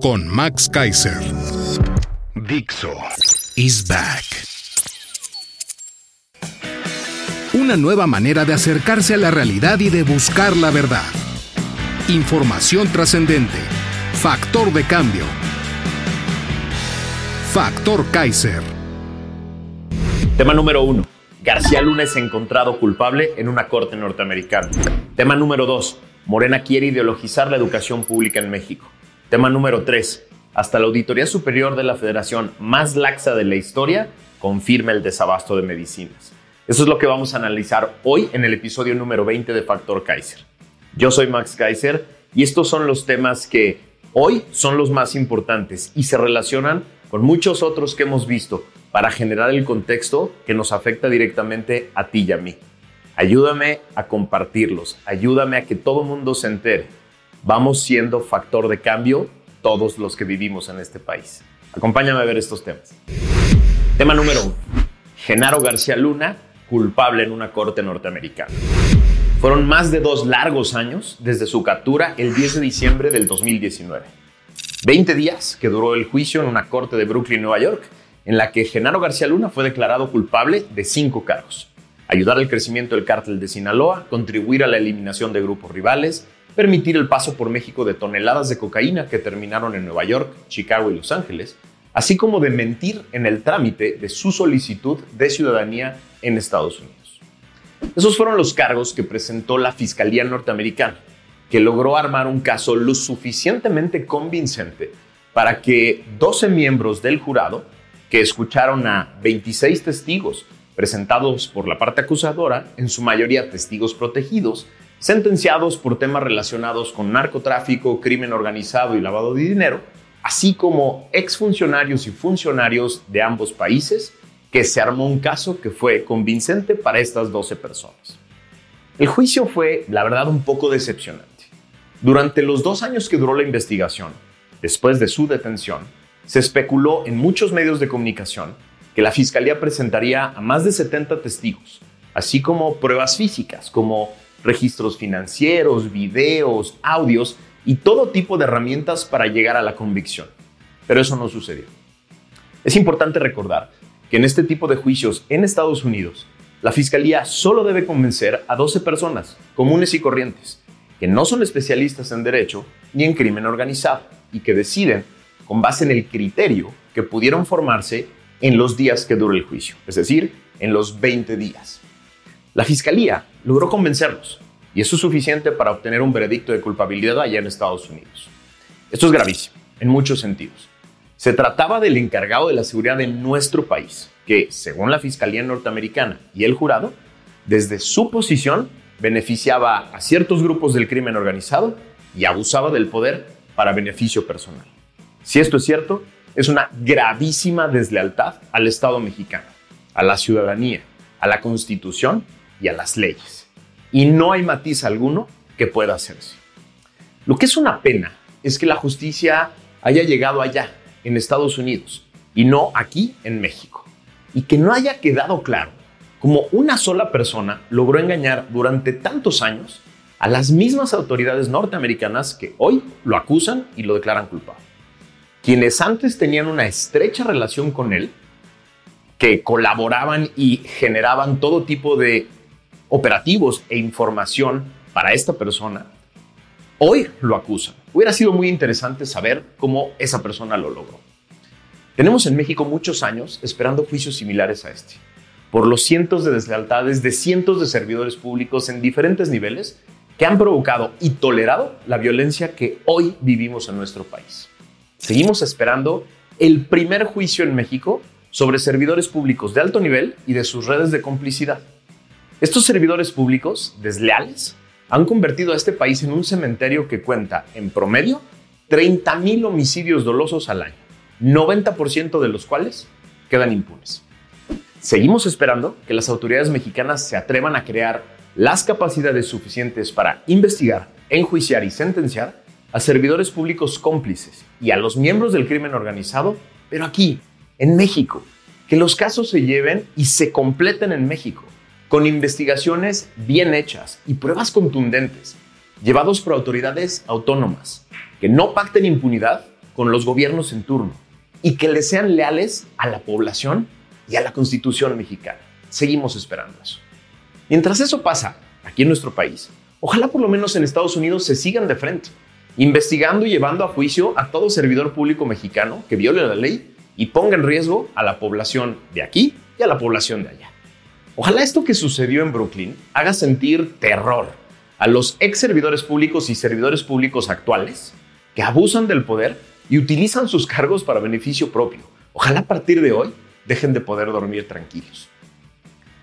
con Max Kaiser. Dixo is back. Una nueva manera de acercarse a la realidad y de buscar la verdad. Información trascendente. Factor de cambio. Factor Kaiser. Tema número uno. García Luna es encontrado culpable en una corte norteamericana. Tema número dos. Morena quiere ideologizar la educación pública en México. Tema número 3. Hasta la Auditoría Superior de la Federación más laxa de la historia confirma el desabasto de medicinas. Eso es lo que vamos a analizar hoy en el episodio número 20 de Factor Kaiser. Yo soy Max Kaiser y estos son los temas que hoy son los más importantes y se relacionan con muchos otros que hemos visto para generar el contexto que nos afecta directamente a ti y a mí. Ayúdame a compartirlos, ayúdame a que todo el mundo se entere vamos siendo factor de cambio todos los que vivimos en este país. Acompáñame a ver estos temas. Tema número uno. Genaro García Luna, culpable en una corte norteamericana. Fueron más de dos largos años desde su captura el 10 de diciembre del 2019. 20 días que duró el juicio en una corte de Brooklyn, Nueva York, en la que Genaro García Luna fue declarado culpable de cinco cargos. Ayudar al crecimiento del cártel de Sinaloa, contribuir a la eliminación de grupos rivales, permitir el paso por México de toneladas de cocaína que terminaron en Nueva York, Chicago y Los Ángeles, así como de mentir en el trámite de su solicitud de ciudadanía en Estados Unidos. Esos fueron los cargos que presentó la Fiscalía norteamericana, que logró armar un caso lo suficientemente convincente para que 12 miembros del jurado, que escucharon a 26 testigos presentados por la parte acusadora, en su mayoría testigos protegidos, sentenciados por temas relacionados con narcotráfico, crimen organizado y lavado de dinero, así como exfuncionarios y funcionarios de ambos países, que se armó un caso que fue convincente para estas 12 personas. El juicio fue, la verdad, un poco decepcionante. Durante los dos años que duró la investigación, después de su detención, se especuló en muchos medios de comunicación que la Fiscalía presentaría a más de 70 testigos, así como pruebas físicas, como registros financieros, videos, audios y todo tipo de herramientas para llegar a la convicción. Pero eso no sucedió. Es importante recordar que en este tipo de juicios en Estados Unidos, la Fiscalía solo debe convencer a 12 personas comunes y corrientes, que no son especialistas en derecho ni en crimen organizado y que deciden con base en el criterio que pudieron formarse en los días que dure el juicio, es decir, en los 20 días. La Fiscalía logró convencerlos y eso es suficiente para obtener un veredicto de culpabilidad allá en Estados Unidos. Esto es gravísimo, en muchos sentidos. Se trataba del encargado de la seguridad de nuestro país, que, según la Fiscalía norteamericana y el jurado, desde su posición beneficiaba a ciertos grupos del crimen organizado y abusaba del poder para beneficio personal. Si esto es cierto, es una gravísima deslealtad al Estado mexicano, a la ciudadanía, a la Constitución y a las leyes. Y no hay matiz alguno que pueda hacerse. Lo que es una pena es que la justicia haya llegado allá, en Estados Unidos, y no aquí en México. Y que no haya quedado claro cómo una sola persona logró engañar durante tantos años a las mismas autoridades norteamericanas que hoy lo acusan y lo declaran culpable. Quienes antes tenían una estrecha relación con él, que colaboraban y generaban todo tipo de operativos e información para esta persona, hoy lo acusan. Hubiera sido muy interesante saber cómo esa persona lo logró. Tenemos en México muchos años esperando juicios similares a este, por los cientos de deslealtades de cientos de servidores públicos en diferentes niveles que han provocado y tolerado la violencia que hoy vivimos en nuestro país. Seguimos esperando el primer juicio en México sobre servidores públicos de alto nivel y de sus redes de complicidad. Estos servidores públicos desleales han convertido a este país en un cementerio que cuenta, en promedio, 30.000 homicidios dolosos al año, 90% de los cuales quedan impunes. Seguimos esperando que las autoridades mexicanas se atrevan a crear las capacidades suficientes para investigar, enjuiciar y sentenciar a servidores públicos cómplices y a los miembros del crimen organizado, pero aquí, en México, que los casos se lleven y se completen en México, con investigaciones bien hechas y pruebas contundentes, llevados por autoridades autónomas, que no pacten impunidad con los gobiernos en turno y que le sean leales a la población y a la Constitución mexicana. Seguimos esperando eso. Mientras eso pasa aquí en nuestro país, ojalá por lo menos en Estados Unidos se sigan de frente, investigando y llevando a juicio a todo servidor público mexicano que viole la ley y ponga en riesgo a la población de aquí y a la población de allá. Ojalá esto que sucedió en Brooklyn haga sentir terror a los ex servidores públicos y servidores públicos actuales que abusan del poder y utilizan sus cargos para beneficio propio. Ojalá a partir de hoy dejen de poder dormir tranquilos.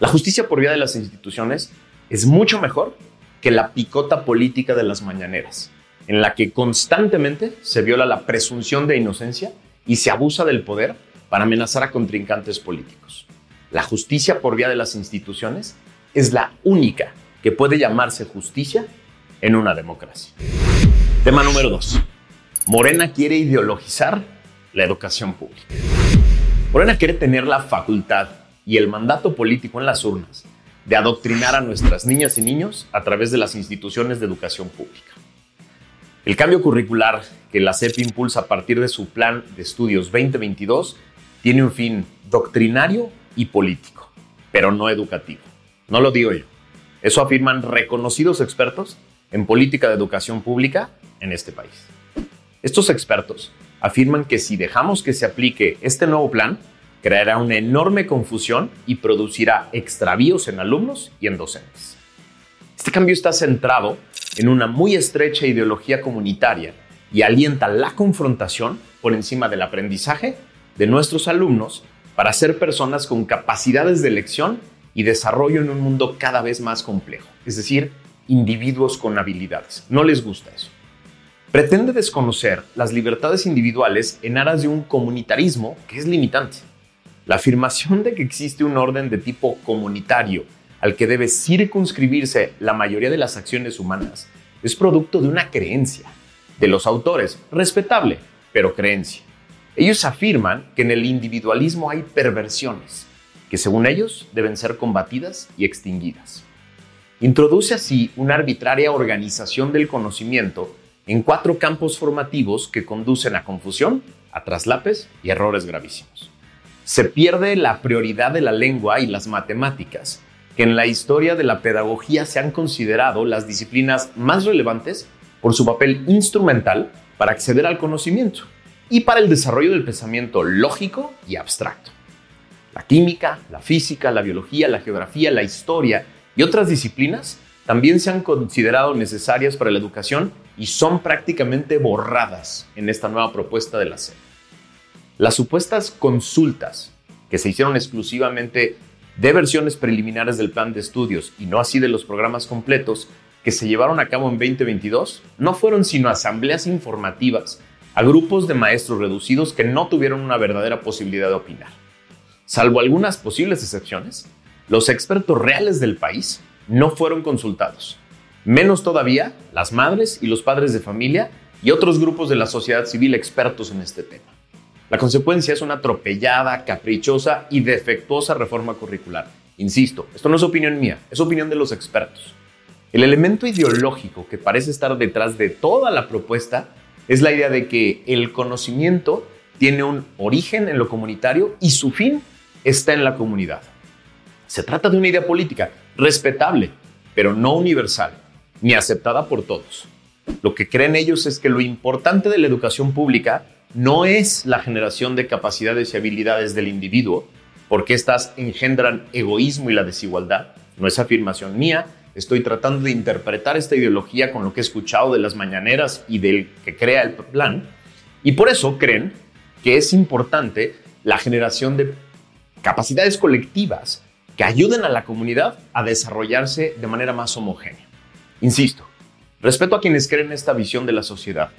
La justicia por vía de las instituciones es mucho mejor que la picota política de las mañaneras, en la que constantemente se viola la presunción de inocencia y se abusa del poder para amenazar a contrincantes políticos. La justicia por vía de las instituciones es la única que puede llamarse justicia en una democracia. Tema número 2. Morena quiere ideologizar la educación pública. Morena quiere tener la facultad y el mandato político en las urnas de adoctrinar a nuestras niñas y niños a través de las instituciones de educación pública. El cambio curricular que la CEP impulsa a partir de su plan de estudios 2022 tiene un fin doctrinario y político, pero no educativo. No lo digo yo. Eso afirman reconocidos expertos en política de educación pública en este país. Estos expertos afirman que si dejamos que se aplique este nuevo plan, creará una enorme confusión y producirá extravíos en alumnos y en docentes. Este cambio está centrado en una muy estrecha ideología comunitaria y alienta la confrontación por encima del aprendizaje de nuestros alumnos para ser personas con capacidades de elección y desarrollo en un mundo cada vez más complejo, es decir, individuos con habilidades. No les gusta eso pretende desconocer las libertades individuales en aras de un comunitarismo que es limitante. La afirmación de que existe un orden de tipo comunitario al que debe circunscribirse la mayoría de las acciones humanas es producto de una creencia de los autores, respetable, pero creencia. Ellos afirman que en el individualismo hay perversiones, que según ellos deben ser combatidas y extinguidas. Introduce así una arbitraria organización del conocimiento en cuatro campos formativos que conducen a confusión, a traslapes y errores gravísimos. Se pierde la prioridad de la lengua y las matemáticas, que en la historia de la pedagogía se han considerado las disciplinas más relevantes por su papel instrumental para acceder al conocimiento y para el desarrollo del pensamiento lógico y abstracto. La química, la física, la biología, la geografía, la historia y otras disciplinas también se han considerado necesarias para la educación y son prácticamente borradas en esta nueva propuesta de la SEP. Las supuestas consultas que se hicieron exclusivamente de versiones preliminares del plan de estudios y no así de los programas completos que se llevaron a cabo en 2022 no fueron sino asambleas informativas a grupos de maestros reducidos que no tuvieron una verdadera posibilidad de opinar. Salvo algunas posibles excepciones, los expertos reales del país no fueron consultados Menos todavía las madres y los padres de familia y otros grupos de la sociedad civil expertos en este tema. La consecuencia es una atropellada, caprichosa y defectuosa reforma curricular. Insisto, esto no es opinión mía, es opinión de los expertos. El elemento ideológico que parece estar detrás de toda la propuesta es la idea de que el conocimiento tiene un origen en lo comunitario y su fin está en la comunidad. Se trata de una idea política respetable, pero no universal ni aceptada por todos. Lo que creen ellos es que lo importante de la educación pública no es la generación de capacidades y habilidades del individuo, porque éstas engendran egoísmo y la desigualdad. No es afirmación mía, estoy tratando de interpretar esta ideología con lo que he escuchado de las mañaneras y del que crea el plan, y por eso creen que es importante la generación de capacidades colectivas que ayuden a la comunidad a desarrollarse de manera más homogénea. Insisto, respeto a quienes creen esta visión de la sociedad,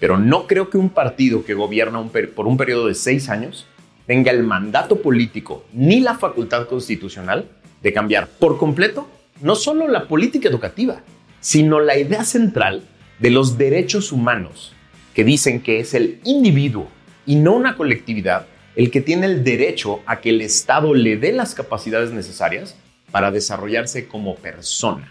pero no creo que un partido que gobierna por un periodo de seis años tenga el mandato político ni la facultad constitucional de cambiar por completo no solo la política educativa, sino la idea central de los derechos humanos, que dicen que es el individuo y no una colectividad el que tiene el derecho a que el Estado le dé las capacidades necesarias para desarrollarse como persona.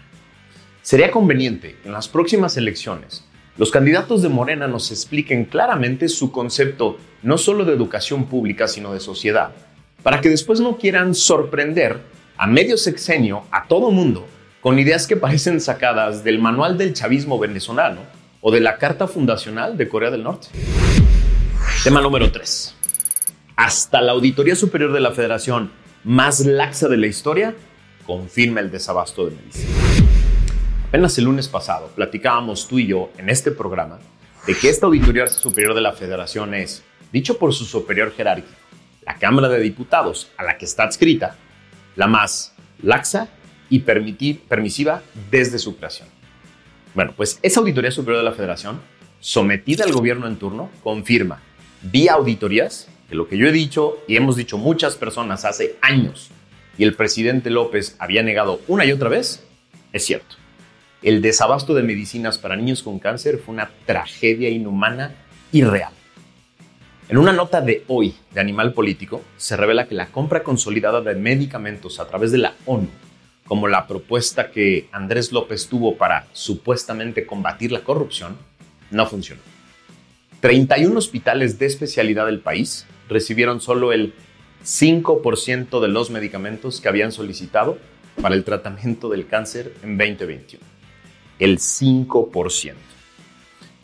Sería conveniente que en las próximas elecciones los candidatos de Morena nos expliquen claramente su concepto no solo de educación pública, sino de sociedad, para que después no quieran sorprender a medio sexenio a todo mundo con ideas que parecen sacadas del manual del chavismo venezolano o de la Carta Fundacional de Corea del Norte. Tema número 3. Hasta la Auditoría Superior de la Federación, más laxa de la historia, confirma el desabasto de medicina. Apenas el lunes pasado platicábamos tú y yo en este programa de que esta Auditoría Superior de la Federación es, dicho por su superior jerárquico, la Cámara de Diputados a la que está adscrita, la más laxa y permisiva desde su creación. Bueno, pues esa Auditoría Superior de la Federación, sometida al gobierno en turno, confirma vía auditorías que lo que yo he dicho y hemos dicho muchas personas hace años y el presidente López había negado una y otra vez, es cierto. El desabasto de medicinas para niños con cáncer fue una tragedia inhumana y real. En una nota de hoy de Animal Político se revela que la compra consolidada de medicamentos a través de la ONU, como la propuesta que Andrés López tuvo para supuestamente combatir la corrupción, no funcionó. 31 hospitales de especialidad del país recibieron solo el 5% de los medicamentos que habían solicitado para el tratamiento del cáncer en 2021. El 5%.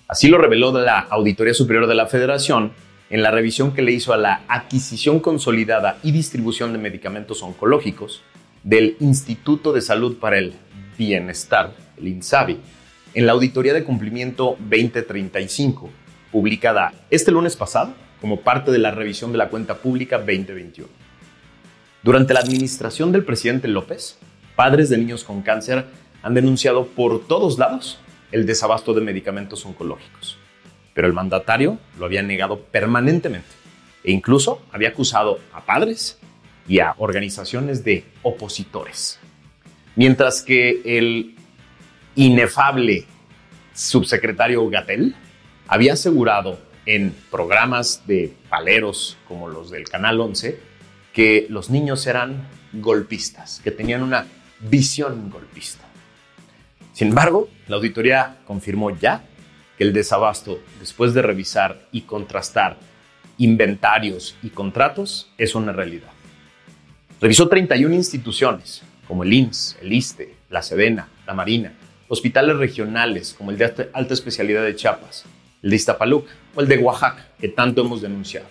Así lo reveló la Auditoría Superior de la Federación en la revisión que le hizo a la adquisición consolidada y distribución de medicamentos oncológicos del Instituto de Salud para el Bienestar, el INSABI, en la Auditoría de Cumplimiento 2035, publicada este lunes pasado como parte de la revisión de la cuenta pública 2021. Durante la administración del presidente López, padres de niños con cáncer han denunciado por todos lados el desabasto de medicamentos oncológicos pero el mandatario lo había negado permanentemente e incluso había acusado a padres y a organizaciones de opositores. Mientras que el inefable subsecretario Gatel había asegurado en programas de paleros como los del Canal 11 que los niños eran golpistas, que tenían una visión golpista. Sin embargo, la auditoría confirmó ya el desabasto, después de revisar y contrastar inventarios y contratos, es una realidad. Revisó 31 instituciones, como el IMSS, el ISTE, la SEDENA, la Marina, hospitales regionales, como el de alta especialidad de Chiapas, el de Iztapaluca o el de Oaxaca, que tanto hemos denunciado,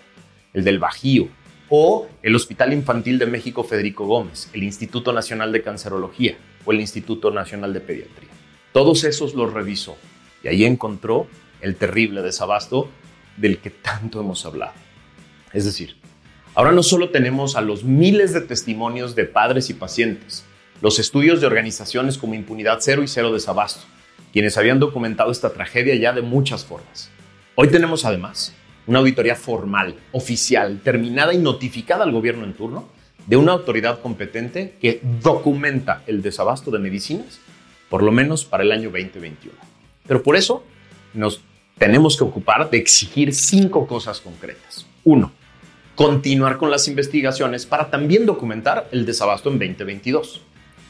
el del Bajío, o el Hospital Infantil de México Federico Gómez, el Instituto Nacional de Cancerología o el Instituto Nacional de Pediatría. Todos esos los revisó y ahí encontró el terrible desabasto del que tanto hemos hablado. Es decir, ahora no solo tenemos a los miles de testimonios de padres y pacientes, los estudios de organizaciones como Impunidad Cero y Cero Desabasto, quienes habían documentado esta tragedia ya de muchas formas. Hoy tenemos además una auditoría formal, oficial, terminada y notificada al gobierno en turno de una autoridad competente que documenta el desabasto de medicinas, por lo menos para el año 2021. Pero por eso nos tenemos que ocupar de exigir cinco cosas concretas. Uno, continuar con las investigaciones para también documentar el desabasto en 2022.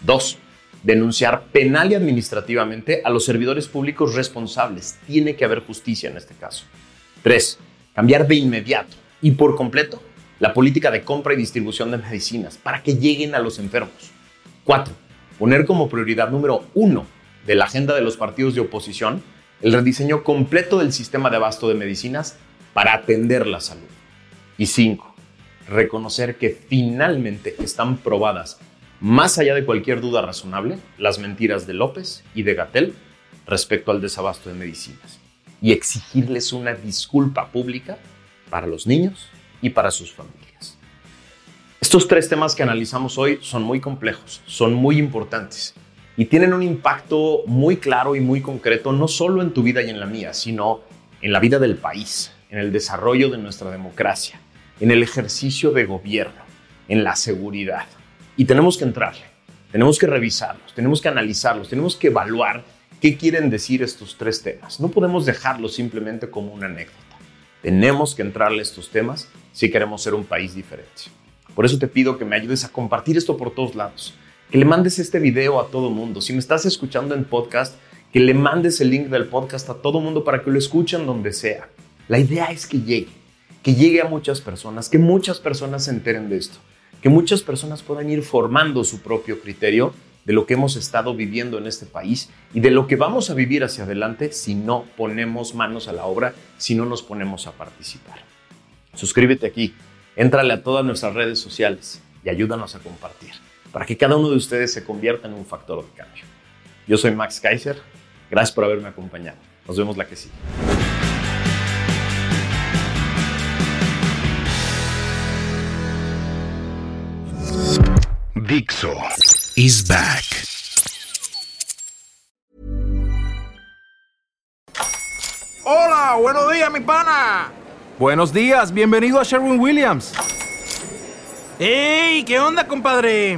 Dos, denunciar penal y administrativamente a los servidores públicos responsables. Tiene que haber justicia en este caso. Tres, cambiar de inmediato y por completo la política de compra y distribución de medicinas para que lleguen a los enfermos. Cuatro, poner como prioridad número uno de la agenda de los partidos de oposición el rediseño completo del sistema de abasto de medicinas para atender la salud. Y cinco, reconocer que finalmente están probadas, más allá de cualquier duda razonable, las mentiras de López y de Gatel respecto al desabasto de medicinas y exigirles una disculpa pública para los niños y para sus familias. Estos tres temas que analizamos hoy son muy complejos, son muy importantes y tienen un impacto muy claro y muy concreto, no solo en tu vida y en la mía, sino en la vida del país, en el desarrollo de nuestra democracia, en el ejercicio de gobierno, en la seguridad. Y tenemos que entrarle, tenemos que revisarlos, tenemos que analizarlos, tenemos que evaluar qué quieren decir estos tres temas. No podemos dejarlos simplemente como una anécdota. Tenemos que entrarle a estos temas si queremos ser un país diferente. Por eso te pido que me ayudes a compartir esto por todos lados, que le mandes este video a todo mundo. Si me estás escuchando en podcast, que le mandes el link del podcast a todo mundo para que lo escuchen donde sea. La idea es que llegue, que llegue a muchas personas, que muchas personas se enteren de esto, que muchas personas puedan ir formando su propio criterio de lo que hemos estado viviendo en este país y de lo que vamos a vivir hacia adelante si no ponemos manos a la obra, si no nos ponemos a participar. Suscríbete aquí, éntrale a todas nuestras redes sociales y ayúdanos a compartir para que cada uno de ustedes se convierta en un factor de cambio. Yo soy Max Kaiser, gracias por haberme acompañado. Nos vemos la que sigue. Dixo is back. Hola, buenos días, mi pana. Buenos días, bienvenido a Sherwin Williams. ¡Ey! ¿Qué onda, compadre?